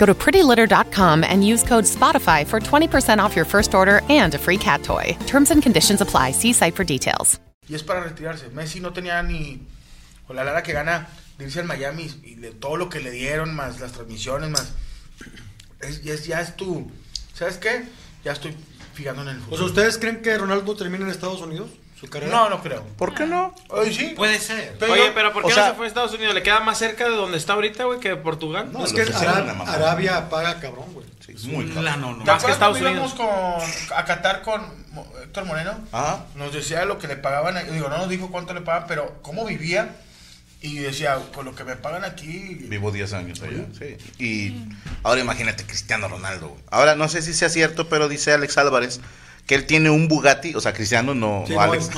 Go to prettylitter.com and use code SPOTIFY for 20% off your first order and a free cat toy. Terms and conditions apply. See site for details. Y es para retirarse. Messi no tenía ni. Con la lara que gana de irse al Miami y de todo lo que le dieron, más las transmisiones, más. Es, ya, es, ya es tu. ¿Sabes qué? Ya estoy fijando en el O fútbol. sea, ¿ustedes creen que Ronaldo termina en Estados Unidos? ¿Su carrera? No, no creo. ¿Por qué no? Oye, sí. Puede ser. Pero- Oye, pero ¿por o qué sea- no se fue a Estados Unidos? ¿Le queda más cerca de donde está ahorita, güey, que de Portugal? No, es que que hicieron Ara- la mamá. Arabia paga cabrón, güey. Sí, es muy La cabrón. no, no. ¿Te Más que Estados cuando íbamos Unidos. con, a Qatar con Héctor Moreno? Ajá. Nos decía lo que le pagaban. Digo, no nos dijo cuánto le pagaban, pero cómo vivía. Y decía, con lo que me pagan aquí. Vivo 10 años allá. Sí. Y ahora imagínate Cristiano Ronaldo. güey. Ahora no sé si sea cierto, pero dice Alex Álvarez que él tiene un Bugatti, o sea, Cristiano no, Sí, no no, Alex,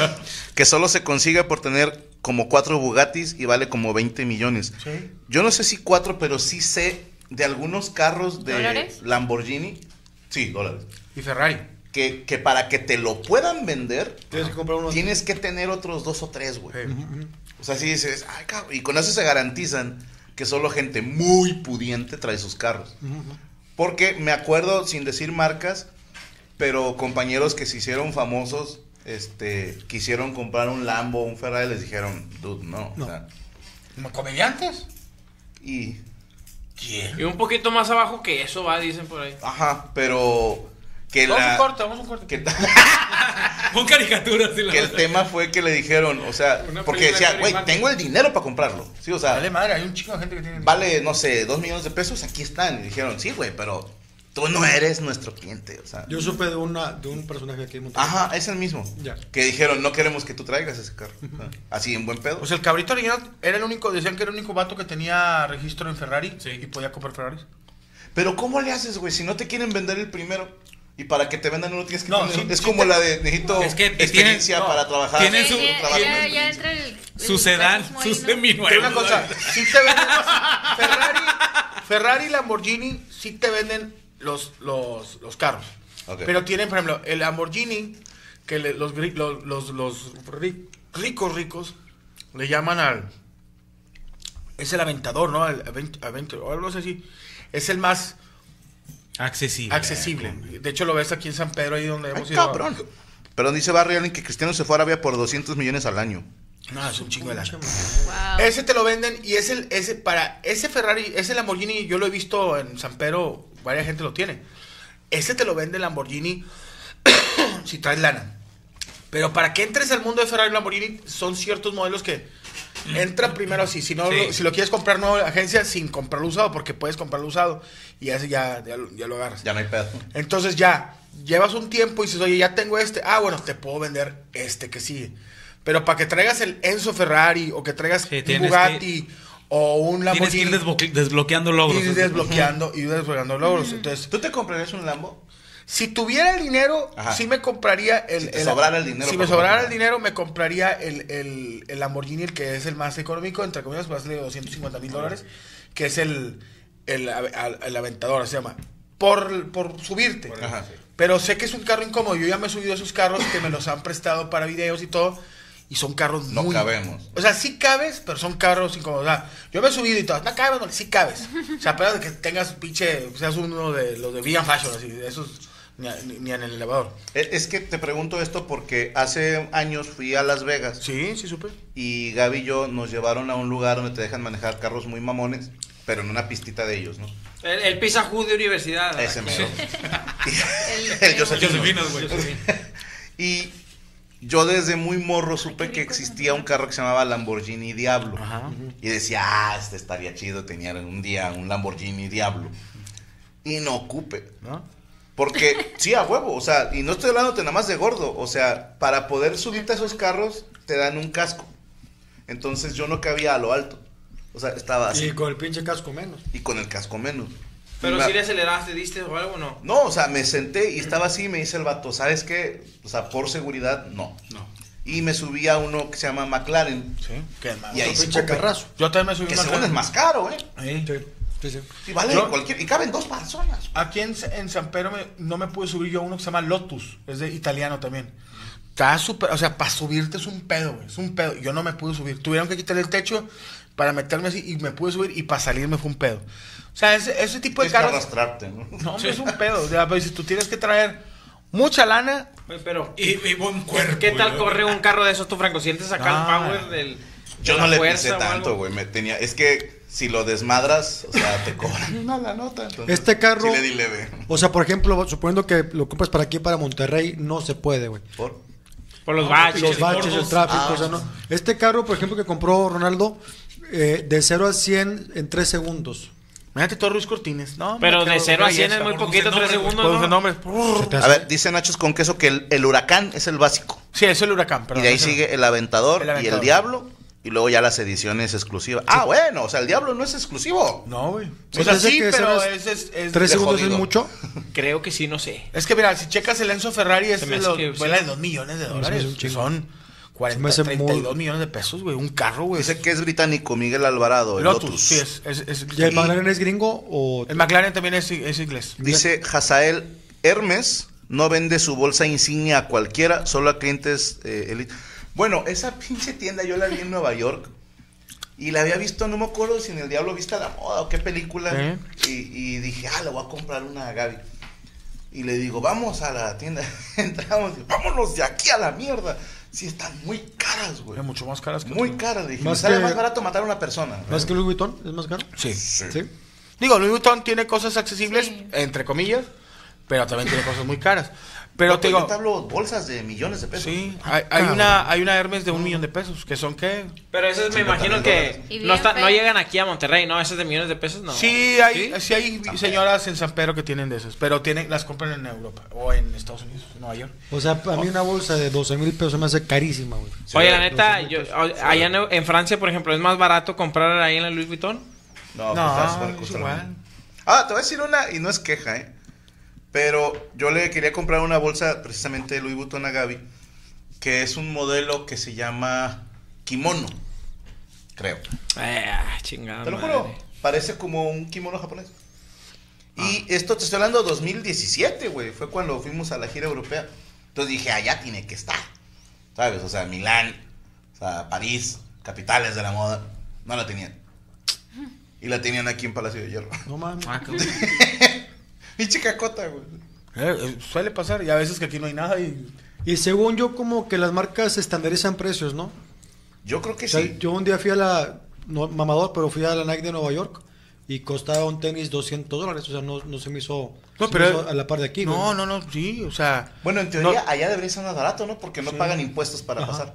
que solo se consigue por tener como cuatro Bugattis y vale como 20 millones. Sí. Yo no sé si cuatro, pero sí sé de algunos carros de ¿Dólares? Lamborghini. Sí, dólares. Y Ferrari. Que, que para que te lo puedan vender, Tienes que comprar unos. tienes que tener otros dos o tres, güey. Sí. O sea, si dices, ay, cabrón. Y con eso se garantizan que solo gente muy pudiente trae sus carros. Porque me acuerdo, sin decir marcas, pero compañeros que se hicieron famosos, este, quisieron comprar un Lambo, un Ferrari, les dijeron, dude, no. No. O sea, ¿Comediantes? y, ¿Quién? Y un poquito más abajo que eso va, dicen por ahí. ajá, pero que Vamos a la... un corte, vamos a un corte. que- Pon caricaturas la que el tema fue que le dijeron, o sea, Una porque decía, de güey, tengo el dinero para comprarlo. Sí, o sea, Vale madre, hay un chico de gente que tiene. vale, no sé, dos millones de pesos, aquí están. Y dijeron, sí, güey, pero tú no eres nuestro cliente, o sea. Yo supe de, una, de un personaje aquí en Monterrey. Ajá, es el mismo. Ya. Que dijeron, no queremos que tú traigas ese carro. Así, en buen pedo. Pues el cabrito original era el único, decían que era el único vato que tenía registro en Ferrari Sí. y podía comprar Ferraris. Pero ¿cómo le haces, güey? Si no te quieren vender el primero. Y para que te vendan uno tienes que No, tener- sí, Es sí como te- la de necesito Es que tienen- experiencia no, para trabajar. tienen su- Ya, trabajar ya, en ya entra el. Su el sedán, su seminuevo. digo una cosa, sí te venden Ferrari, Ferrari y Lamborghini sí te venden los, los, los carros. Pero tienen, por ejemplo, el Lamborghini, que le- los, los, los, los ri- ricos, ricos, le llaman al... Es el aventador, ¿no? El avent- Aventur- o algo así. Es el más Accesible. accesible. De hecho, lo ves aquí en San Pedro, ahí donde Ay, hemos ido. cabrón. Pero dice Barry Allen que Cristiano se fue a Arabia por 200 millones al año. No, es un chingo de lana. Wow. Ese te lo venden y es el, ese, para ese Ferrari, ese Lamborghini, yo lo he visto en San Pedro, varias gente lo tiene. Ese te lo vende Lamborghini si traes lana. Pero para que entres al mundo de Ferrari y Lamborghini, son ciertos modelos que entra primero así. Si, no, Sí. lo, si lo quieres comprar nuevo agencia, sin comprarlo usado, porque puedes comprarlo usado y ya, ya, lo- ya lo agarras. Ya no hay pedo. Entonces ya, llevas un tiempo y dices, oye, ya tengo este. Ah, bueno, te puedo vender este que sigue. Pero para que traigas el Enzo Ferrari o que traigas Sí, un Bugatti o un Tienes que Lamborghini ir desbloque- desbloqueando logros. y desbloqueando y desbloqueando logros. Entonces, ¿Tú te comprarías un Lambo? si tuviera el dinero, Ajá. sí me compraría el. Si te sobrara el dinero Si me sobrara comprar. el dinero, me compraría el, el, el Lamborghini, el que es el más económico, entre comillas, salir de 250 mil dólares, que es el, el, el Aventador, se llama. Por, por subirte. Ajá. Pero sé que es un carro incómodo. Yo ya me he subido a esos carros que me los han prestado para videos y todo. Y son carros No muy... cabemos. O sea, sí cabes, pero son carros incómodos. O sea, yo me he subido y todo. No cabes, no, sí cabes. O sea, pero de que tengas pinche... Seas uno de los de Vegan Fashion, así. Esos... Ni, a- ni- ni en el elevador. Es es que te pregunto esto porque hace años fui a Las Vegas Sí, sí supe. y Gaby y yo nos llevaron a un lugar donde te dejan manejar carros muy mamones, pero en una pistita de ellos, ¿no? El, el Pizza de universidad. Ese mero. El- El Josefino. Josefinas, güey. Y yo desde muy morro supe que existía un carro que se llamaba Lamborghini Diablo. Ajá. Y decía, ah, este estaría chido tener un día un Lamborghini Diablo. Y no ocupe. ¿No? Porque, sí, a huevo, o sea, y no estoy hablándote nada más de gordo, o sea, para poder subirte a esos carros te dan un casco. Entonces yo no cabía a lo alto. O sea, estaba así Y con el pinche casco menos. y con el casco menos. Pero si le aceleraste, diste o algo, ¿no? No, o sea, me senté y estaba así y me dice el vato, ¿sabes qué? O sea, por seguridad, no. No. Y me subí a uno que se llama McLaren. Sí. Que es más- Y ahí Un sí carrazo. Yo también me subí Que según ca- es más caro, ¿eh? Sí. Sí, sí, sí. Sí, vale, Yo- cualquier. Y caben dos personas. Aquí en, en San Pedro me- no me pude subir yo a uno que se llama Lotus. Es de italiano también. Está súper, o sea, para subirte es un pedo, güey. Es un pedo. Yo no me pude subir. Tuvieron que quitar el techo para meterme así y me pude subir y para salirme fue un pedo. O sea, ese, ese tipo de que carros. arrastrarte, ¿no? No, hombre, es un pedo. O sea, pues, si tú tienes que traer mucha lana, Pero, Y, y buen cuerpo. ¿qué tal güey. corre un carro de esos, tu Franco? ¿Sientes acá No. el power del. Yo de no le pisé tanto, güey. Me tenía. Es que si lo desmadras, o sea, te cobran una la nota. entonces, Este carro- Sí le di leve. O sea, por ejemplo, suponiendo que lo compras para aquí, para Monterrey, no se puede, güey. Por- Por los No, baches. Los baches, el tráfico, Ah, o sea, no. Este carro, por ejemplo, que compró Ronaldo, eh, de 0 a 100 en 3 segundos. imagínate todo Ruiz Cortines. No, Pero de 0 a 100 es muy poquito, dulce 3 nombre, segundos. ¿no? Se A ver, dice Nachos con queso que el, el huracán es el básico. Sí, es el huracán. Pero y de ahí sigue el aventador, El y el Aventador. diablo. Y luego ya las ediciones exclusivas. Ah, bueno, o sea, el diablo no es exclusivo. No, güey. O sea, sí, que pero es, es, es- 3 de segundos es mucho. Creo que sí, no sé. Es que mira, si checas el Enzo Ferrari, es Se me de hace los, que sí. vuela de 2 millones de dólares. un chingo. son Se 40, me hace muy- 32 millones de pesos, güey. Un carro, güey. Dice que es británico, Miguel Alvarado, el Lotus, Lotus. sí, es, es, es- ¿Y el McLaren es gringo o...? El McLaren también es, es inglés. Dice Hazael Hermes no vende su bolsa insignia a cualquiera, solo a clientes eh, elite. Bueno, esa pinche tienda yo la vi en Nueva York y la había visto, no me acuerdo si en El Diablo Vista la Moda o qué película. Y, y dije, ah, le voy a comprar una a Gaby. Y le digo, vamos a la tienda. Entramos y vámonos de aquí a la mierda. Sí, están muy caras, güey. Es mucho más caras que Muy caras. Dije, Más sale que- más barato matar a una persona. ¿Más que Louis Vuitton? ¿Es más caro? Sí. Sí. Digo, Louis Vuitton tiene cosas accesibles, Sí. entre comillas, pero también tiene cosas muy caras. Pero No, te pues yo digo, te hablo bolsas de millones de pesos. sí, hay, hay una, hay una Hermes de un millón de pesos, que son qué? Pero esas me 50 imagino que no, está- no llegan aquí a Monterrey, ¿no? Esas de millones de pesos, no. Sí, hay, sí hay señoras en San Pedro que tienen de esas, pero tienen, las compran en Europa o en Estados Unidos, en Nueva York. O sea, a mí una bolsa de 12 mil pesos me hace carísima, güey. Oye, la neta, 12,000 yo, allá en, en Francia, por ejemplo, ¿es más barato comprar ahí en la Louis Vuitton? No, No, pues, ¿sabes cuál es igual. Ah, te voy a decir una, y no es queja, ¿eh? Pero yo le quería comprar una bolsa precisamente de Louis Vuitton a Gaby, que es un modelo que se llama kimono, creo. Eh, ah, chingada. Te lo madre. juro, parece como un kimono japonés. Y esto te estoy hablando de 2017, güey, fue cuando fuimos a la gira europea. Entonces dije, allá tiene que estar, ¿sabes? O sea, Milán, o sea, París, capitales de la moda, no la tenían. Y la tenían aquí en Palacio de Hierro. No mames. Pinche cacota, güey. Eh, eh, suele pasar, y a veces que aquí no hay nada y... Y según yo, como que las marcas estandarizan precios, ¿no? Yo creo que O sea, sí. yo un día fui a la, no, mamador, pero fui a la Nike de Nueva York y costaba un tenis 200 dólares, o sea, no, no se me hizo, No, se pero- me hizo a la par de aquí. No, güey. no, no, sí, o sea... Bueno, en teoría No. allá debería ser más barato, ¿no? Porque no pagan impuestos para Ajá. pasar.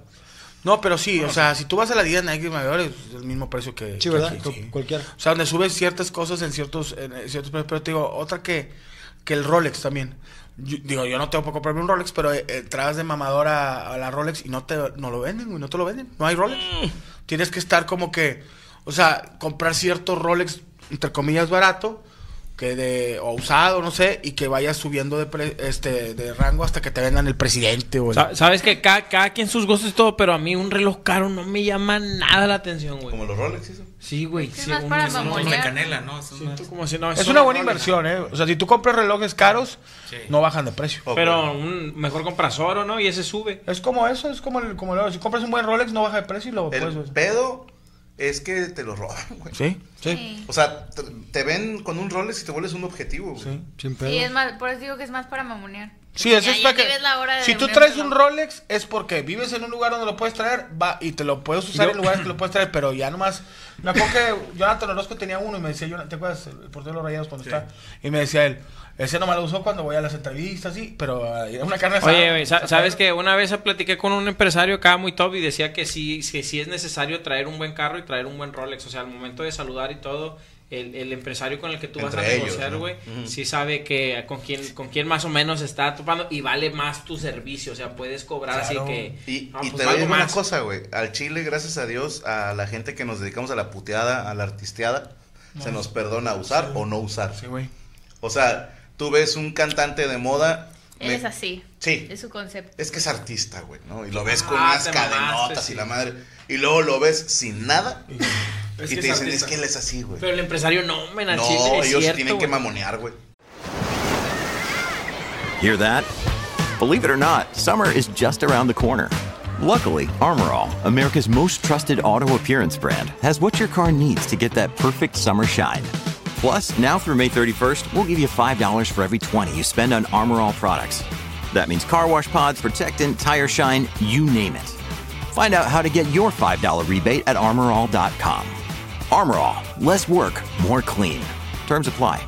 No, pero sí, o sea, si tú vas a la Adidas Nike Mayor es el mismo precio que. Sí, que ¿verdad? aquí, Cu- sí. cualquiera. O sea, donde subes ciertas cosas en ciertos, en ciertos precios. Pero te digo, otra que, que el Rolex también. Yo- digo, yo no tengo para comprarme un Rolex, pero eh, entras de mamador a, a la Rolex y no te no lo venden, güey, no te lo venden. No hay Rolex. Tienes que estar como que, o sea, comprar cierto Rolex, entre comillas, barato, que de o usado, no sé, y que vayas subiendo de pre- este de rango hasta que te vendan el presidente o el- Sa- Sabes que cada, cada quien sus gustos y todo, pero a mí un reloj caro no me llama nada la atención, güey. Como los Rolex, ¿eso? Sí, güey. Es sí, un- para mamonear. de canela. ¿no? Más- Como si no, Es una buena Rolex. inversión, ¿eh? O sea, si tú compras relojes caros, Sí. no bajan de precio. Pero un mejor compras oro, ¿no? Y ese sube. Es como eso, es como, el, como el- si compras un buen Rolex, no baja de precio y lo El puedes... pedo es que te lo roban, güey. Sí, Sí. O sea, te, te ven con un Rolex y te vuelves un objetivo, güey. sí. Sin pedo. Sí, es más, por eso digo que es más para mamonear. Sí, eso es para que... que ves la hora de Si tú traes un Rolex, es porque vives en un lugar donde lo puedes traer, va y te lo puedes usar Yo- en lugares que lo puedes traer, pero ya nomás... Me acuerdo que Jonathan Orozco tenía uno y me decía, Jonathan, ¿te acuerdas? El portero de los rayados cuando está... Y me decía él, ese nomás lo usó cuando voy a las entrevistas, sí, pero ah, era una carne asada. Oye, güey, sa- ¿sabes que Una vez platiqué con un empresario acá muy top y decía que sí, que sí es necesario traer un buen carro y traer un buen Rolex. O sea, al momento de saludar y todo, el, el empresario con el que tú vas a negociar, ¿no? güey, sí sabe que con quién, con quién más o menos está topando y vale más tu servicio. O sea, puedes cobrar Claro. así que... Y, no, y pues te valgo digo una cosa, güey. Al Chile, gracias a Dios, a la gente que nos dedicamos a la puteada, a la artisteada, se nos perdona usar o no usar. Sí, güey. O sea, tú ves un cantante de moda. Él me- es así. Sí. Es su concepto. Es que es artista, güey, ¿no? Y lo ves con Ah, unas te cadenotas mamaste, y sí. la madre. Y luego lo ves sin nada. Es y que te es dicen, es artista. que él es así, güey. Pero el empresario no, men, al No, chile es ellos cierto, tienen que güey. mamonear, güey. Hear that? Believe it or not, summer is just around the corner. Luckily, Armorall, America's most trusted auto appearance brand, has what your car needs to get that perfect summer shine. Plus, now through May 31st, we'll give you $5 for every 20 you spend on Armorall products. That means car wash pods, protectant, tire shine, you name it. Find out how to get your $5 rebate at armorall.com. Armorall, less work, more clean. Terms apply.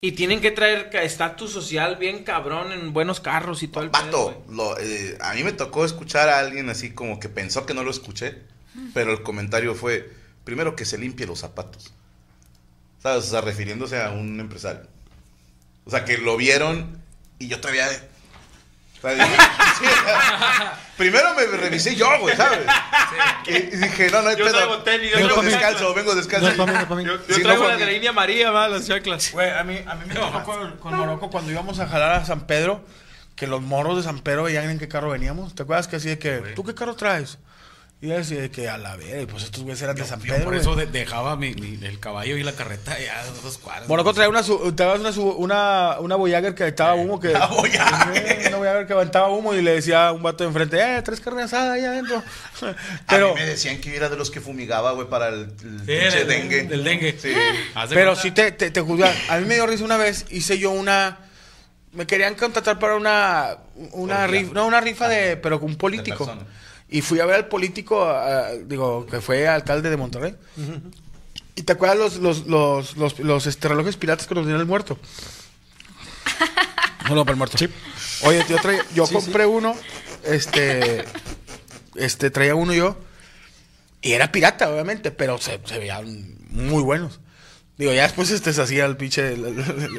Y tienen que traer estatus social bien cabrón en buenos carros y todo el pedo, lo, eh, a mí me tocó escuchar a alguien así como que pensó que no lo escuché, pero el comentario fue, primero que se limpie los zapatos. ¿Sabes? O sea, refiriéndose a un empresario. O sea, que lo vieron y yo todavía... sí, primero me revisé yo, güey, ¿sabes? Y, y dije, no, no hay Yo pedo. traigo tenis, yo vengo descalzo, vengo descalzo. No no. Yo, yo no traigo fue la de la India María, va, las chaclas. Güey, a mí, a mí me tocó con, con Morocco cuando íbamos a jalar a San Pedro, que los morros de San Pedro veían en qué carro veníamos. ¿Te acuerdas que así de que, ¿tú qué carro traes? Y yo decía de que a la vez, pues estos güeyes eran de San Yo Pedro. por eso de- dejaba mi, mi- el caballo y la carreta ya a dos cuadras. Morocco traía una, una, su- una, una Voyager que aventaba humo. Que, Una Voyager. Una Voyager que aventaba humo y le decía a un vato de enfrente, eh, tres carnes asadas ahí adentro. Pero, a mí me decían que yo era de los que fumigaba, güey, para el, el Sí, pinche del- dengue. del dengue. Sí. De pero sí te, te, te juzgan. A mí me dio risa una vez, hice yo una... Me querían contratar para una, una rifa, no, una rifa de, pero con un político. Y fui a ver al político, digo, que fue alcalde de Monterrey. ¿Y te acuerdas los, los, los, los, los, este, relojes piratas que nos dieron el muerto? No, no, para el muerto. Oye, yo, traía- yo compré uno, este, este, traía uno yo, y era pirata, obviamente, pero se, se veían muy buenos. Digo, ya después este se hacía el pinche...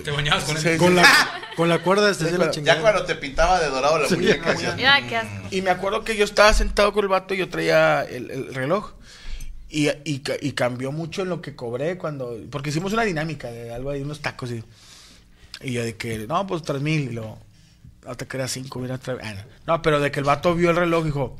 Te bañabas con Sí, el- sí. Con la, con la cuerda desde Sí, la chingada. Ya cuando te pintaba de dorado la muñeca, decías, Mira, qué asco. Y me acuerdo que yo estaba sentado con el vato y yo traía el, el reloj. Y, y, ca- y cambió mucho en lo que cobré cuando... Porque hicimos una dinámica de algo ahí, unos tacos y... Y yo de que, no, pues tres mil. Y luego, no te creas cinco, mira, tres- ah, no. No, pero de que el vato vio el reloj y dijo...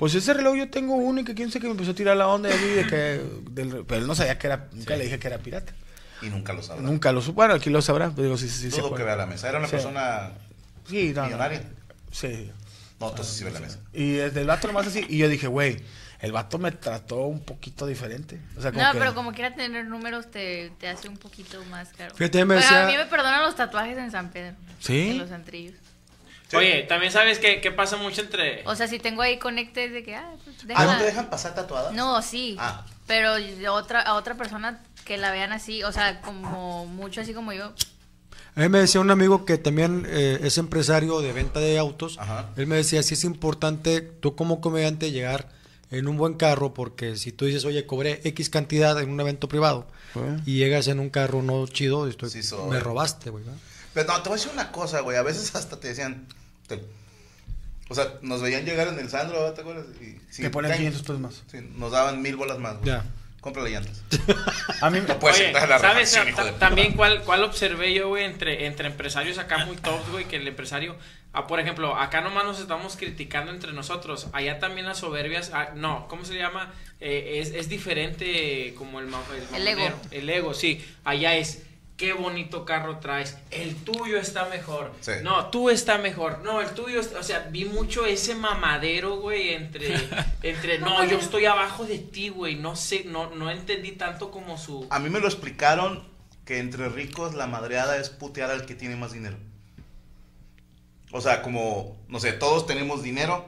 Pues ese reloj yo tengo uno y que quién sé que me empezó a tirar la onda y así de que... del- pero él no sabía que era... Nunca le dije que era pirata. y nunca lo sabrás. Nunca lo supo. Bueno, aquí lo sabrá. Pero digo, sí, sí, acuerda. que vea la mesa. Era una Sí. persona Sí, no, no. millonaria. Sí. No, entonces sí ve la mesa. Y desde el vato nomás así. Y yo dije, güey, el vato me trató un poquito diferente. O sea, como No, que- pero como quiera tener números te, te hace un poquito más caro. Fíjate, me Pero decía- A mí me perdonan los tatuajes en San Pedro. ¿Sí? En los antrillos. Oye, también sabes que, que pasa mucho entre... O sea, si tengo ahí conectes de que, ah, pues ¿Ah, déjala. no te dejan pasar tatuadas? No, sí. Ah. Pero a otra, a otra persona que la vean así, o sea, como mucho así como yo. A mí me decía un amigo que también eh, es empresario de venta de autos. Él me decía, sí es importante tú como comediante llegar en un buen carro porque si tú dices, oye, cobré X cantidad en un evento privado y llegas en un carro no chido, estoy- Sí soy. me robaste, güey. ¿no? Pero no, te voy a decir una cosa, güey. A veces hasta te decían. te- o sea, nos veían llegar en el Sandro. ¿te acuerdas? Y, sí, Te ponen ten- 500 pesos más. Sí, nos daban mil bolas más. güey. Ya. Cómprale llantas. A mí No puedes Oye, entrar a la ¿sabes hijo también cuál, cuál observé yo, güey, entre, entre empresarios acá muy tops, güey, que el empresario, ah, por ejemplo, acá nomás nos estamos criticando entre nosotros, allá también las soberbias, ah, no, ¿cómo se llama? Eh, es, es diferente como el, ma- El ego. El ego, sí, allá es, qué bonito carro traes, el tuyo está mejor, Sí. no, tú está mejor, no, el tuyo, está- o sea, vi mucho ese mamadero, güey, entre, entre, no, yo estoy abajo de ti, güey, no sé, no, no entendí tanto como su... A mí me lo explicaron que entre ricos la madreada es putear al que tiene más dinero. O sea, como, no sé, todos tenemos dinero,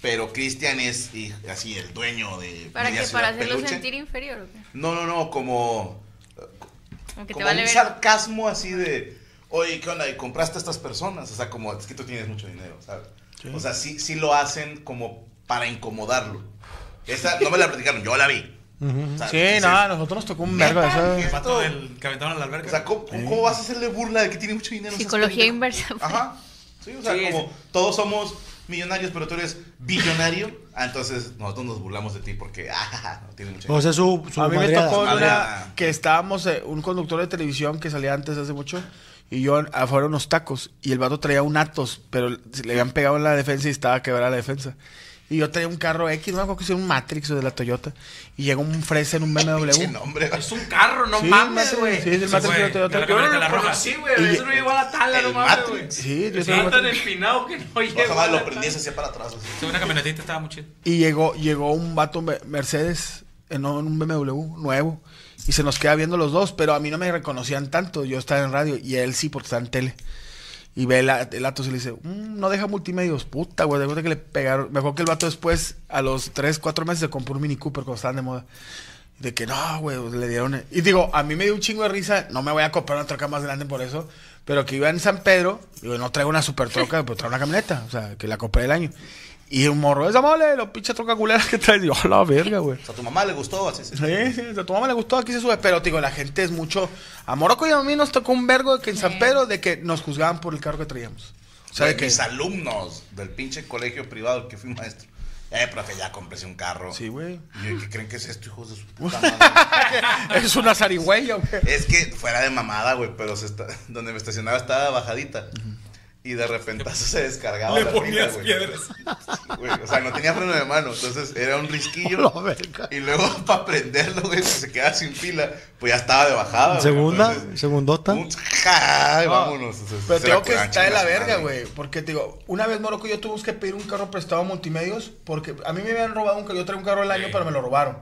pero Cristian es y, así el dueño de ¿Para ciudad ¿Para hacerlo peluche. sentir inferior o qué? No, no, no, como, Como que te como vale un ver. sarcasmo así de, oye, ¿qué onda? ¿Y compraste a estas personas? O sea, como, es que tú tienes mucho dinero, ¿sabes? O sea, sí, sí lo hacen como para incomodarlo. Esa no me la platicaron, yo la vi. O sea, Sí, dices, no, a nosotros nos tocó un vergo de "Neta, eso. El que aventaron a la alberca. O sea, ¿cómo, cómo vas a hacerle burla de que tiene mucho dinero? Psicología inversa. Ajá. Sí, o sea, Sí, como todos somos millonarios, pero tú eres billonario, ah, entonces nosotros nos burlamos de ti porque, ah, no tiene mucho dinero. O sea, su, su A mí me madreada. tocó en Madreada. una que estábamos, eh, un conductor de televisión que salía antes hace mucho, y yo afuera unos tacos, y el vato traía un Atos, pero le habían pegado en la defensa y estaba quebrada la defensa. Y yo traía un carro X, no me acuerdo que sea un Matrix o de la Toyota, y llega un fresa en un BMW. Nombre. Es un carro, no Sí, mames, güey. Sí, es el Sí, Matrix de la Toyota. de la Yo no lo conocí, güey. Eso no llegó a la tabla, El no mames, güey. Sí, yo Estaba tan empinado que no llegó. la lo prendías hacia para atrás. así. Sí, una camionetita estaba muy chida. Y llegó, llegó un vato me- Mercedes en un BMW nuevo. Y se nos queda viendo los dos, pero a mí no me reconocían tanto. Yo estaba en radio y él sí, porque estaba en tele. Y ve el, el Atos y le dice, "Mm, no deja multimedios. Puta, güey, de cuenta que le pegaron. Mejor que el vato después, a los 3, 4 meses, se compró un Mini Cooper cuando estaban de moda. De que no, güey, le dieron. Y digo, a mí me dio un chingo de risa. No me voy a comprar una troca más grande por eso. Pero que iba en San Pedro, digo, no traigo una super troca, pero traigo una camioneta. O sea, que la compré el año. Y un morro, esa mole, los pinche troca culera que traes. Yo, a la verga, güey. O sea, a tu mamá le gustó, así se Sí, sí, a tu mamá le gustó, aquí se sube. Pero, digo, la gente es mucho. A Morocco y a mí nos tocó un vergo de que en San Pedro de que nos juzgaban por el carro que traíamos. O sea, de que. mis alumnos del pinche colegio privado que fui maestro. Eh, profe, ya cómprese un carro. Sí, güey. Y ¿qué creen que es esto, hijos de su puta madre? es una zarigüeya, güey. es que fuera de mamada, güey, pero se está, donde me estacionaba estaba bajadita. Y de repente se descargaba Le la ponías piedras. Güey, O sea, no tenía freno de mano, entonces era un risquillo. y luego para prenderlo, güey, pues se quedaba sin pila, pues ya estaba de bajada. Segunda, entonces, segundota. un- ¡ja! No, vámonos. Pero se tengo que está de la verga, güey. Porque te digo, una vez Morocco yo tuvimos que pedir un carro prestado a multimedios. Porque a mí me habían robado un carro. Yo traía un carro el año, pero me lo robaron.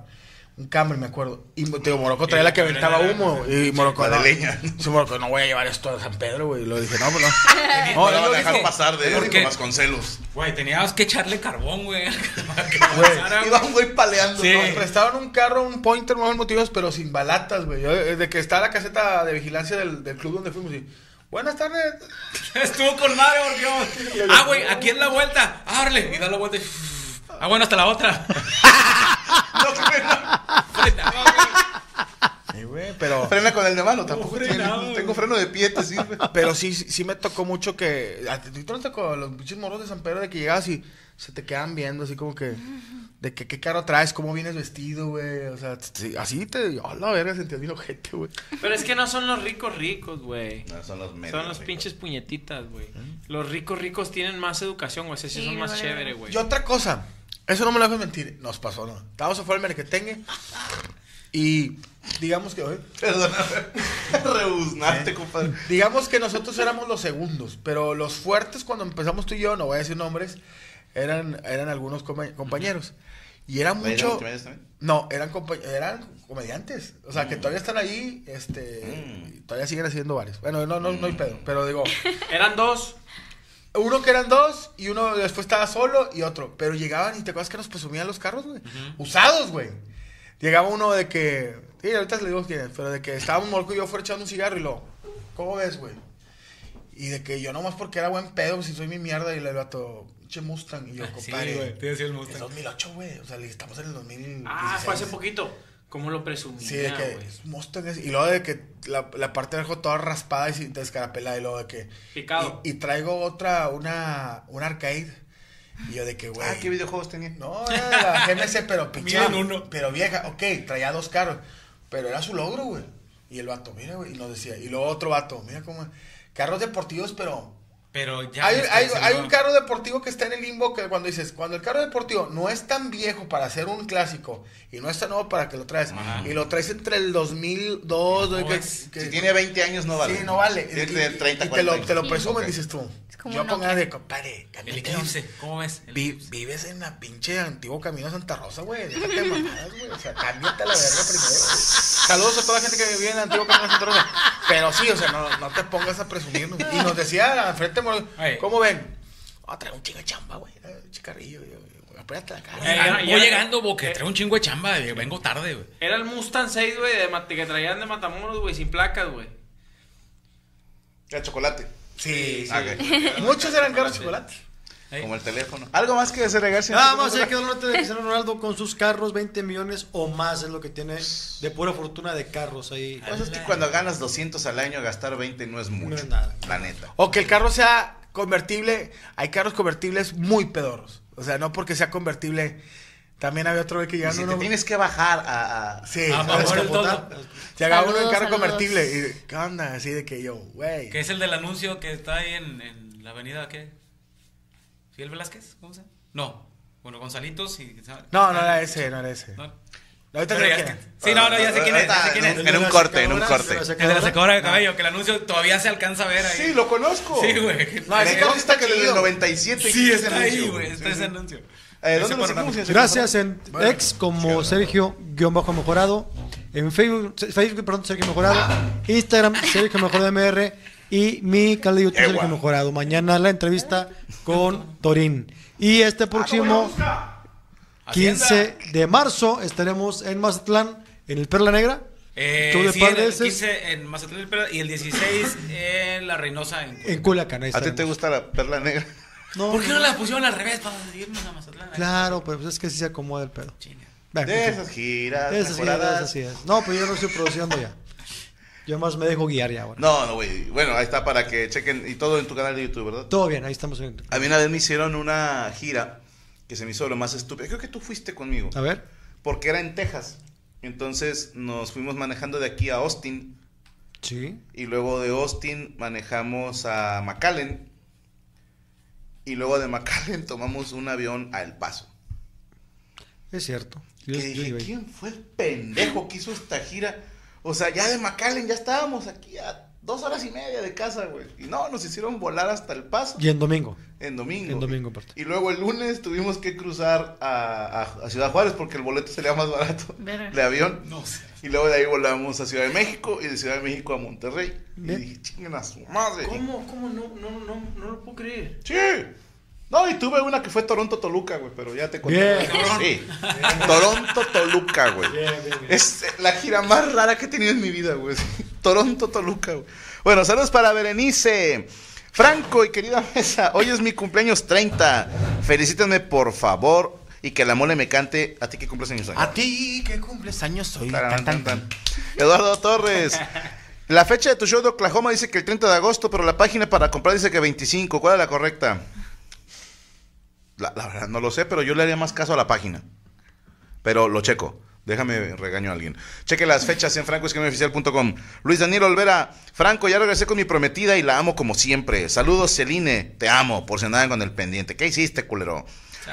Un Camry, me acuerdo. Y te digo, Morocco traía la que aventaba humo. Y Morocco, La de no. leña. Sí, Morocco, no voy a llevar esto a San Pedro, güey. Y lo dije, no, pues no. No, No, a dejar dije, pasar de porque- celos. Güey, teníamos que echarle carbón, güey. Iba un güey paleando. Sí. ¿no? Nos prestaron un carro, un pointer, no motivos, pero sin balatas, güey. Desde que está la caseta de vigilancia del, del club donde fuimos, y buenas tardes. Estuvo con madre, porque Ah, güey, aquí es la vuelta. Ábrele. Y da la vuelta y. Ah, bueno, hasta la otra. No frena. Güey. Sí, güey, pero... Frena con el de mano, tampoco frena, tiene. Tengo freno de pie, te sirve. Pero sí, sí me tocó mucho que. A ti te tocó los pinches morros de San Pedro de que llegabas y se te quedan viendo así como que. De que qué carro traes, cómo vienes vestido, güey. O sea, sí, así te. A la verga sentía bien ojete, güey. Pero es que no son los ricos ricos, güey. No, son los medios. Son los ricos. pinches puñetitas, güey. Los ricos ricos tienen más educación, güey. Ese sí Sí, son más vale, chévere, vale. güey. Y otra cosa, eso no me lo dejes mentir. Nos pasó, ¿no? Estábamos afuera del Merequetengue. Y digamos que. Perdóname. Rebuznaste, compadre. Digamos que nosotros éramos los segundos, pero los fuertes cuando empezamos tú y yo, no voy a decir nombres, eran, eran algunos compañeros. Y era ¿Eran mucho... No, eran, compa- eran comediantes. O sea, que todavía están ahí, este... Mm. Todavía siguen haciendo varios. Bueno, no, no, no hay pedo, pero digo... Eran dos. Uno que eran dos y uno después estaba solo y otro. Pero llegaban y te acuerdas que nos presumían los carros, güey. Usados, güey. Llegaba uno de que. Sí, ahorita le digo quién es, pero de que estábamos Morco y yo fuera echando un cigarro y lo. ¿Cómo ves, güey? Y de que yo nomás porque era buen pedo, si soy mi mierda, y le vato, che Mustang. Y yo, Sí, compadre. güey, te decía el Mustang. Es 2008, güey. O sea, estamos en el 2000. Ah, fue hace poquito. ¿Cómo lo presumía, Sí, de que güey? es Mustang es- y luego de que la, la parte de abajo toda raspada y sin descarapelada y luego de que Picado. y, y traigo otra una un arcade y yo de que güey Ah, ¿qué videojuegos tenía? no era la GMC pero pinche Miden uno. pero vieja ok traía dos carros pero era su logro güey y el vato mira güey y nos decía y luego otro vato mira cómo carros deportivos pero Pero ya. hay, hay- hay un carro deportivo que está en el limbo que cuando dices, cuando el carro deportivo no es tan viejo para ser un clásico y no es tan nuevo para que lo traes, y lo traes entre el 2002, güey, que- es- que- Si tiene 20 años no vale. Sí, no vale. Y- y- tener 30, y te lo, 40 te lo presumen, Ok. dices tú. Yo un con ganas de, compadre, El Eclipse, ¿cómo ves? El Vi- vives en la pinche antiguo camino a Santa Rosa, güey. Déjate de mamadas, güey. O sea, cámbiate a la verga primero. güey. Saludos a toda la gente que vive en el antiguo camino a Santa Rosa. Pero sí, o sea, no, no te pongas a presumirnos. Y nos decía frente, ¿cómo ven? Ah, trae un chingo de chamba, güey. eh, Chicarrillo, güey. Apérate la cara. Eh, Ah, voy llegando, porque traigo un chingo de chamba, eh, vengo tarde, güey. Era el Mustang 6, güey, de Mat- que traían de Matamoros, güey, sin placas, güey. El chocolate. Sí, sí. Ah, ok. Muchos eran caros chocolates. Como el teléfono. ¿Algo más que desagregar? señor? Nada más hay que dar de Cristiano Ronaldo con sus carros, 20 millones o más es lo que tiene de pura fortuna de carros ahí. Pues es que cuando ganas 200 al año, gastar 20 no es mucho. No es nada. La neta. O que el carro sea convertible. Hay carros convertibles muy pedorros. O sea, no porque sea convertible. También había otro güey que Y ya si no te tienes que bajar a... a- Sí, a el descapotar. Llegaba uno en carro saludos. convertible. Y, ¿qué onda? Así de que yo, güey. Que es el del anuncio que está ahí en, en la avenida, ¿qué? ¿Fidel Velázquez? ¿Cómo se llama? No. Bueno, Gonzalitos y... No, no era ese, no era ese. No. Ahorita Pero ya quién. Sí, no, no, ya sé quién es, ya sé quién es. En un- corte, en un corte. El de la secadora de cabello, que el anuncio todavía se alcanza a ver ahí. Sí, lo conozco. Sí, güey. No, ese Me consta está que desde el chido. 97 Sí, está ahí, anuncio. güey. Está ese anuncio. Eh, ¿Dónde? Gracias en ex como Sergio guion bajo mejorado, en Facebook, Facebook perdón, Sergio Mejorado, Instagram Sergio Mejorado MR y mi canal de YouTube. Sergio Mejorado. Mañana la entrevista con Torín. Y este próximo 15 de marzo estaremos en Mazatlán, en el Perla Negra. Eh, Show de sí, el veces. 15 en Mazatlán Perla y el 16 en La Reynosa. En... En Culiacán, ahí ¿A ti te gusta la perla negra? No, ¿Por qué no la pusieron al revés para irnos a Mazatlán? Claro, pero pues es que así se acomoda el pedo. Bueno, De esas giras De esas sí, de esas sí es. No, pero yo no estoy produciendo ya. Yo más me dejo guiar ya ahora. No, no, güey. Bueno, ahí está para que chequen. Y todo en tu canal de YouTube, ¿verdad? Todo bien, ahí estamos. en- A mí una vez me hicieron una gira que se me hizo lo más estúpido. Creo que tú fuiste conmigo. A ver. Porque era en Texas. Entonces nos fuimos manejando de aquí a Austin. Sí. Y luego de Austin manejamos a McAllen. Y luego de McAllen tomamos un avión a El Paso. Es cierto. Yo- que dije. ¿quién fue el pendejo que hizo esta gira? O sea, ya de McAllen ya estábamos aquí a dos horas y media de casa, güey. Y no, nos hicieron volar hasta El Paso. Y en domingo. En domingo. En domingo, aparte. Y luego el lunes tuvimos que cruzar a, a- a Ciudad Juárez porque el boleto salía más barato de avión. No sé. Y luego de ahí volamos a Ciudad de México y de Ciudad de México a Monterrey. Y dije, chinguen a su madre. ¿Cómo? ¿Cómo? No, no, no, no lo puedo creer. Sí. No, y tuve una que fue Toronto-Toluca, güey, pero ya te conté. Bien. Sí. Toronto-Toluca, güey. Es la gira más rara que he tenido en mi vida, güey. Toronto-Toluca, güey. Bueno, saludos para Berenice. Franco y querida mesa, hoy es mi cumpleaños 30. Felicítenme, por favor, y que la mole me cante. ¿A ti que cumples años hoy? A ti que cumples años Tan, tan, tan, tan. Eduardo Torres. La fecha de tu show de Oklahoma dice que el 30 de agosto, pero la página para comprar dice que 25. ¿Cuál es la correcta? La, la verdad no lo sé, pero yo le haría más caso a la página. Pero lo checo. Déjame regaño a alguien. Cheque las fechas en francoesquemeoficial.com. Luis Daniel Olvera. Franco, ya regresé con mi prometida y la amo como siempre. Saludos, Celine. Te amo, por si andaban con el pendiente. ¿Qué hiciste, culero?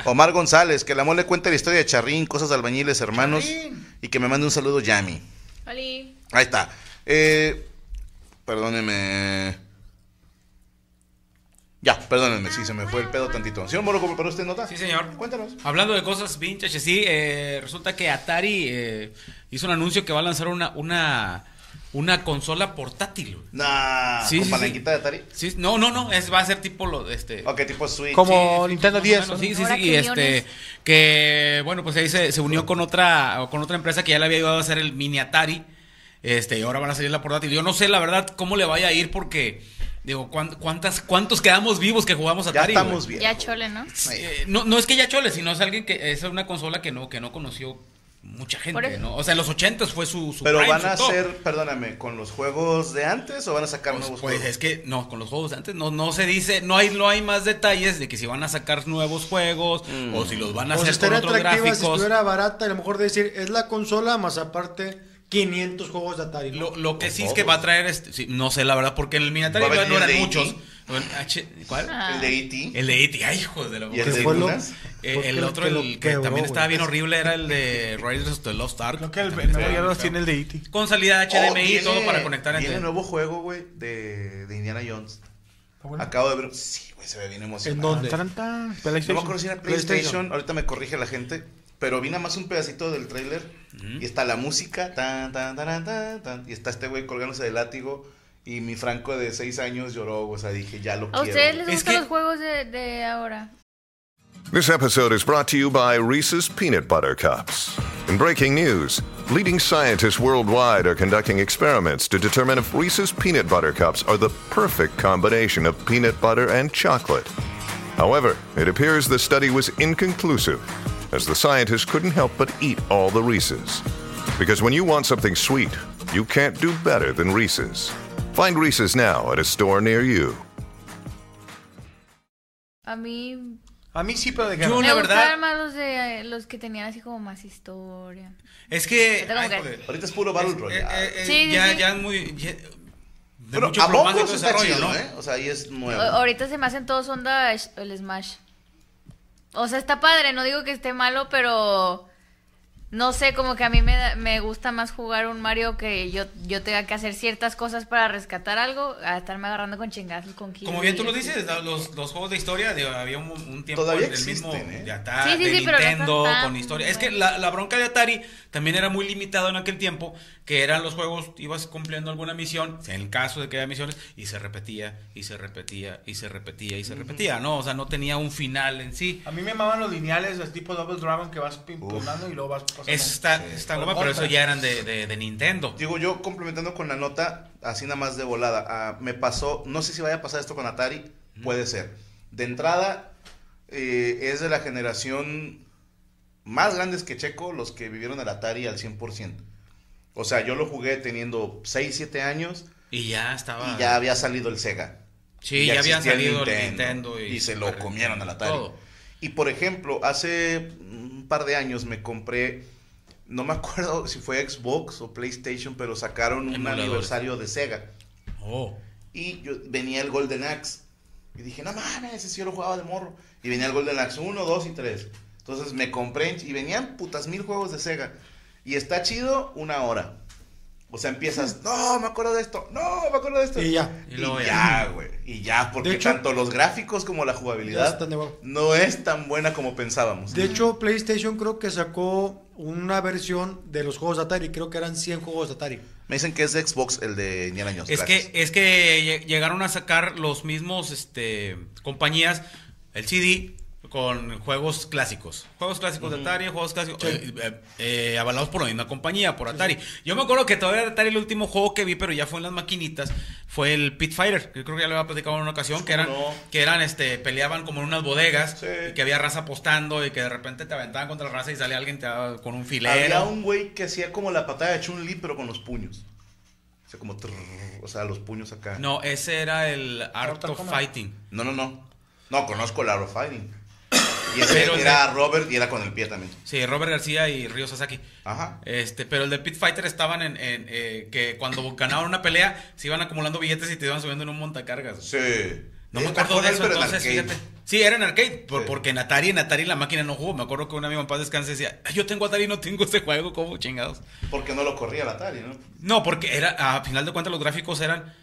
Omar González, que la mole cuente la historia de Charrín, cosas de albañiles, hermanos. Y que me mande un saludo, Yami. Oli. Ahí está. Eh, perdóneme. Ya, perdónenme, sí, se me fue el pedo tantito. Señor Moro, ¿preparó usted nota? Sí, señor. Cuéntanos. Hablando de cosas vintage, sí, eh, resulta que Atari eh, hizo un anuncio que va a lanzar una, una, una consola portátil. Nah, Sí, ¿con sí, palanquita de Atari? Sí, no, no, no, es, va a ser tipo lo, este... Ok, tipo Switch. Como Sí, sí, Nintendo más o 10. menos, Sí, sí, sí, y este, que, bueno, pues ahí se, se unió con otra, con otra empresa que ya le había ayudado a hacer el mini Atari, este, y ahora van a salir la portátil. Yo no sé, la verdad, cómo le vaya a ir porque, digo, ¿cuán- ¿cuántas, cuántos quedamos vivos que jugamos Ya Atari? estamos güey? bien. Ya chole, ¿no? Eh, no, no es que ya chole, sino es alguien que es una consola que no, que no conoció mucha gente. ¿no? O sea, en los 80 fue su, su Pero prime, van su a top. ser, perdóname, ¿con los juegos de antes o van a sacar Pues, nuevos pues, juegos? es que no, con los juegos de antes no, no se dice, no hay, no hay más detalles de que si van a sacar nuevos juegos Mm. o si los van a O hacer con otros atractiva si gráficos. estuviera barata, a lo mejor decir, es la consola más aparte 500 juegos de Atari. ¿no? Lo, lo que sí es que va a traer, este, sí, no sé la verdad, porque en el Minatari ¿Va a no, eran el muchos. E.T.? Bueno, H- ¿Cuál? Ah. El de E E.T. El de E.T. Ay, hijo de la ¿Y el ¿Qué de fue lo-? Eh, el que- otro, que lo el que quebró, también estaba bien horrible, era el de Raiders of the Lost Ark. Creo que el feo. tiene el de E.T. Con salida HDMI y Oh, todo viene- para conectar Viene entre... nuevo juego, güey, de, de Indiana Jones. Acabo de ver. Sí, güey, se ve bien emocionante. ¿En dónde? Tan, tan, No me acuerdo si era PlayStation. PlayStation. Ahorita me corrige la gente. Pero vi nada más un pedacito del tráiler. Y está la música. Tan, tan, tan, tan, tan, y está este güey colgándose del látigo. Y mi Franco de 6 años lloró. O sea, dije, ya lo ¿A quiero. ustedes les Es gustan que- los juegos de, de ahora? This episode is brought to you by Reese's Peanut Butter Cups. In breaking news, leading scientists worldwide are conducting experiments to determine if Reese's Peanut Butter Cups are the perfect combination of peanut butter and chocolate. However, it appears the study was inconclusive, as the scientists couldn't help but eat all the Reese's. Because when you want something sweet, you can't do better than Reese's. Find Reese's now at a store near you. A mí A mí sí, pero de Yo, guerra. me la verdad- gustaban más los de los que tenían así como más historia. Es que... Ay, que- joder. Ahorita es puro Battle Royale. eh, eh, Sí, sí, ya, sí. ya es muy... ya- de Pero mucho a está rollo, chido, ¿no? ¿eh? O sea, ahí es nuevo. A- Ahorita se me hacen todos onda el Smash. O sea, está padre, no digo que esté malo, pero no sé, como que a mí me, da- me gusta más jugar un Mario que yo, yo tenga que hacer ciertas cosas para rescatar algo, a estarme agarrando con chingazos con Kirby Como bien tú lo dices, los, los juegos de historia, digo, había un, un tiempo Todavía del mismo existen, ¿eh? de Atari, Sí, sí, de sí, no Nintendo, con historia. Es que la, la bronca de Atari también era muy limitado en aquel tiempo, que eran los juegos, ibas cumpliendo alguna misión, en el caso de que haya misiones, y se repetía, y se repetía, y se repetía, y se repetía, ¿no? O sea, no tenía un final en sí. A mí me amaban los lineales, es tipo Double Dragon que vas pimponando y luego vas pasando. Eso está, está goma, pero eso ya eran de, de, de Nintendo. Digo, yo complementando con la nota, así nada más de volada, ah, me pasó, no sé si vaya a pasar esto con Atari, puede ser. De entrada, eh, es de la generación más grandes que Checo, los que vivieron el Atari al 100%. O sea, yo lo jugué teniendo 6, 7 años Y ya estaba... y ya había salido el Sega. Sí, Y ya había existía salido el Nintendo y, y se lo comieron al Atari. todo. Y por ejemplo, hace un par de años me compré, no me acuerdo si fue Xbox o PlayStation, pero sacaron un aniversario de Sega. Oh. Y yo, venía el Golden Axe. Y dije, no mames, ese sí yo lo jugaba de morro. Y venía el Golden Axe 1, 2 y 3. Entonces me compré y venían putas mil juegos de Sega. Y está chido una hora. O sea, empiezas, no, me acuerdo de esto, no, me acuerdo de esto. Y ya. Y, Y luego ya. güey. Y ya, porque hecho- tanto los gráficos como la jugabilidad no es tan buena como pensábamos. De hecho, PlayStation creo que sacó una versión de los juegos de Atari. Creo que eran 100 juegos de Atari. Me dicen que es de Xbox el de Indiana Jones. Es gracias. que, es que lle- llegaron a sacar los mismos este, compañías el CD con juegos clásicos. Juegos clásicos de Atari, juegos clásicos eh, eh, eh, avalados por la misma compañía, por Atari. Yo me acuerdo que todavía de Atari el último juego que vi, pero ya fue en las maquinitas, fue el Pit Fighter. que creo que ya lo había platicado en una ocasión, que eran, no? que eran, este, peleaban como en unas bodegas Sí. y que había raza apostando y que de repente te aventaban contra la raza y salía alguien te daba con un filero. Había un güey que hacía como la patada de Chun-Li, pero con los puños. O sea, como... trrr, o sea, los puños acá. No, ese era el Art of. Fighting. No, no, no. No, conozco el Art of Fighting. Y ese Pero era de- Robert y era con el pie también. Sí, Robert García y Ryo Sasaki. Ajá. Este, pero el de Pit Fighter estaban en, en, eh, que cuando ganaban una pelea se iban acumulando billetes y te iban subiendo en un montacargas. Sí. No me acuerdo de eso en entonces, fíjate. Sí, era en arcade, por- Sí. porque en Atari, en Atari la máquina no jugó. Me acuerdo que un amigo en paz descanse decía, "Ay, yo tengo Atari y no tengo este juego, ¿cómo chingados? Porque no lo corría el Atari, ¿no? No, porque era, a final de cuentas los gráficos eran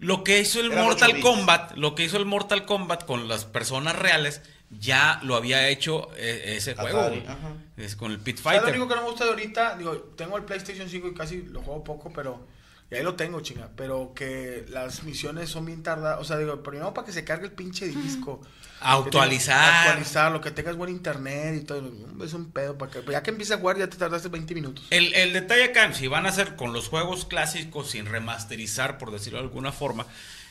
lo que hizo el Eran Mortal 8 bits. Kombat, lo que hizo el Mortal Kombat con las personas reales, ya lo había hecho eh, ese Atari, juego, ajá. Es con el Pit ¿Sabes lo Fighter. único que no me gusta de ahorita? Digo, tengo el PlayStation 5 y casi lo juego poco, pero Y ahí lo tengo, chinga. Pero que las misiones son bien tardadas. O sea, digo, primero para que se cargue el pinche disco. Actualizar. Que tengas- Actualizarlo, que tengas buen internet y todo. Es un pedo. Para que, ya que empieza a jugar, ya te tardaste 20 minutos. El, el detalle acá, si van a hacer con los juegos clásicos sin remasterizar, por decirlo de alguna forma,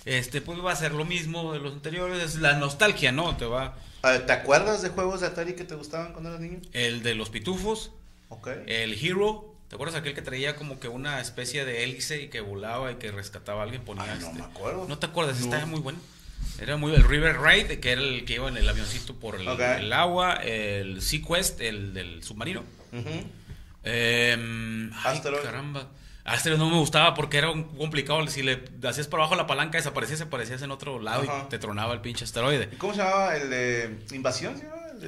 este pues va a ser lo mismo de los anteriores, es la nostalgia, ¿no? Te va ¿Te acuerdas de juegos de Atari que te gustaban cuando eras niño? el de los pitufos, Ok. el Hero, ¿te acuerdas aquel que traía como que una especie de hélice y que volaba y que rescataba a alguien? Ponía Ay, no este- me acuerdo. ¿No te acuerdas? No. Estaba muy bueno. Era muy el River Raid, que era el que iba en el avioncito por el, Ok. el agua, el Sea Quest, el del submarino. Eh, ay, Asteroid. Caramba. Asteroid no me gustaba porque era un complicado. Si le hacías por abajo la palanca, desaparecías, aparecías en otro lado Ajá. y te tronaba el pinche asteroide. ¿Y cómo se llamaba el de Invasión?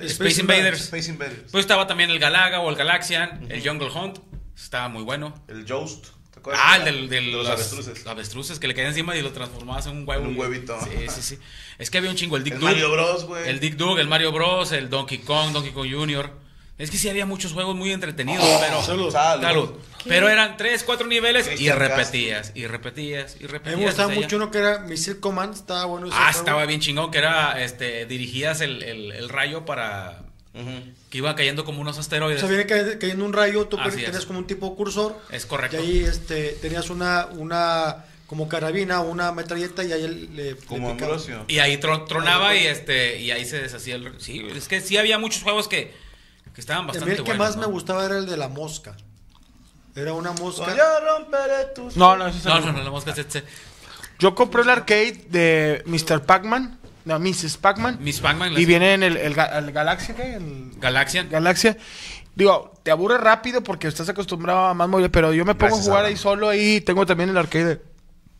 Space Invaders. Space Invaders. Pues estaba también el Galaga o el Galaxian, el Jungle Hunt. Estaba muy bueno. El Joust. ¿Te acuerdas? Ah, el del, del- De los las- avestruces. avestruces que le caían encima y lo transformabas en un huevo. En un huevito. Sí, sí, sí. Es que había un chingo. El Dick El. Mario Bros, güey. El Dick Dug, el Mario Bros, el Donkey Kong, Donkey Kong Jr. Es que sí había muchos juegos muy entretenidos, Oh, pero. salud. Salud. Pero eran tres, cuatro niveles y repetías, y repetías, y A repetías. me gustaba mucho allá. uno que era Missile Command, estaba bueno ese Ah, juego. estaba bien chingón, que era, este, dirigías el, el- el rayo para... Que iba cayendo como unos O asteroides. sea, viene cay- cayendo un rayo, tú tenías como un tipo cursor. Es correcto. Y ahí este, tenías una, una como carabina, una metralleta y ahí le, Como le. Y ahí tro- tronaba y este y ahí se deshacía el... Sí, es que sí había muchos juegos que, que estaban A mí bastante el que buenos. más ¿no? me gustaba era el de la mosca. Era una mosca. Pues Yo romperé tus... No, no, ese No, no, no, la mosca se- se- Yo compré el arcade de Mr. Pac-Man. No, Mrs. Pac-Man. Miss Pac-Man, Y viene en el, el, ga- el Galaxia, ¿qué? El Galaxia. Galaxia. Digo, te aburre rápido porque estás acostumbrado a más móviles, pero yo me pongo Gracias, a jugar ahí solo ahí. Tengo también el arcade de,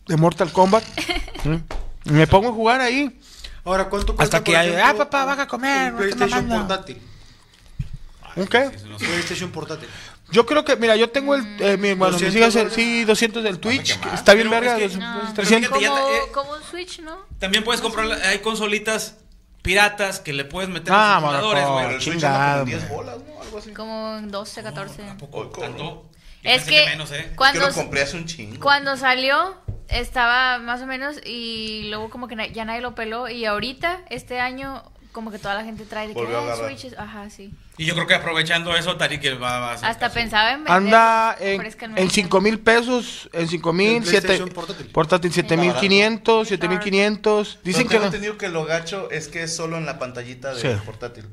de Mortal Kombat. Y me pongo a jugar ahí. Ahora, ¿cuánto cuesta, Hasta que hay, ejemplo, ah, papá, vas a comer, Un no estés PlayStation portátil. ¿Un qué? PlayStation portátil. Yo creo que, mira, yo tengo el, eh, mi, bueno, mis 200 hijas, dólares. sí, 200 del Twitch. Está bien verga, es que- No, pues, pero 300. fíjate, ya Como, eh, como un Switch, ¿no? También puedes comprar, hay consolitas piratas que le puedes meter Ah, a los güey. Como 10 man. bolas, ¿no? Algo así. Como 12, 14. Oye, ¿Tanto? Yo Es pensé que menos, ¿eh? Es que cuando, lo compré hace un chingo. cuando salió estaba más o menos y luego como que na- ya nadie lo peló y ahorita, este año, como que toda la gente trae de que Volvió a "Ah, agarrar". Switches. Ajá, sí. Y yo creo que aprovechando eso, Tari que va, va a hacer Hasta caso. pensaba en vender. Anda en, ofrezcanme en una. 5 mil pesos, en 5 mil, El 7 PlayStation portátil. portátil 7 mil 500, 7 mil 500. Dicen que tengo no. entendido que lo gacho es que es solo en la pantallita de Sí. portátil.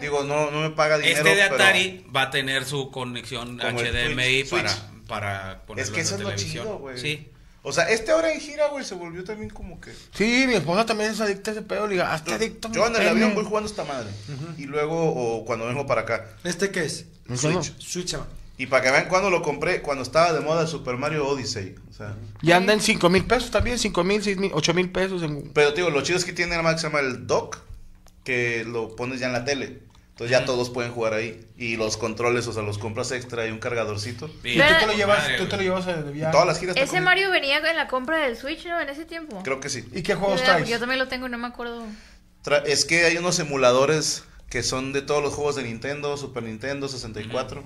Digo, no, no me paga dinero, Este de pero Atari va a tener su conexión Como el HDMI Switch. para, para ponerlo es que en eso la es lo televisión. chido, güey. Sí. O sea, este ahora en gira, güey, se volvió también como que... Sí, mi esposa también es adicta a ese pedo. Le digo, hazte adicto. Yo en el pene". avión voy jugando esta madre. Y luego, o cuando vengo para acá. ¿Este qué es? ¿En Switch. serio? Switch. Y para que vean cuando lo compré, cuando estaba de moda el Super Mario Odyssey. O sea, Y anda en 5 mil pesos también, 5 mil, 6 mil, 8 mil pesos. En... pero digo, lo chido es que tiene nada más que se llama el dock, que lo pones ya en la tele. Entonces ya todos pueden jugar ahí. Y los controles, o sea, los compras extra y un cargadorcito. Y tú te lo llevas, Madre, tú te lo llevas a de viaje. Todas las giras. Ese Mario venía en la compra del Switch, ¿no? En ese tiempo. Creo que sí. ¿Y qué juegos ¿verdad? traes? Yo también lo tengo y no me acuerdo. Tra- es que hay unos emuladores que son de todos los juegos de Nintendo, Super Nintendo, 64.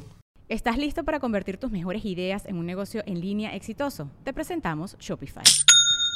¿Estás listo para convertir tus mejores ideas en un negocio en línea exitoso? Te presentamos Shopify.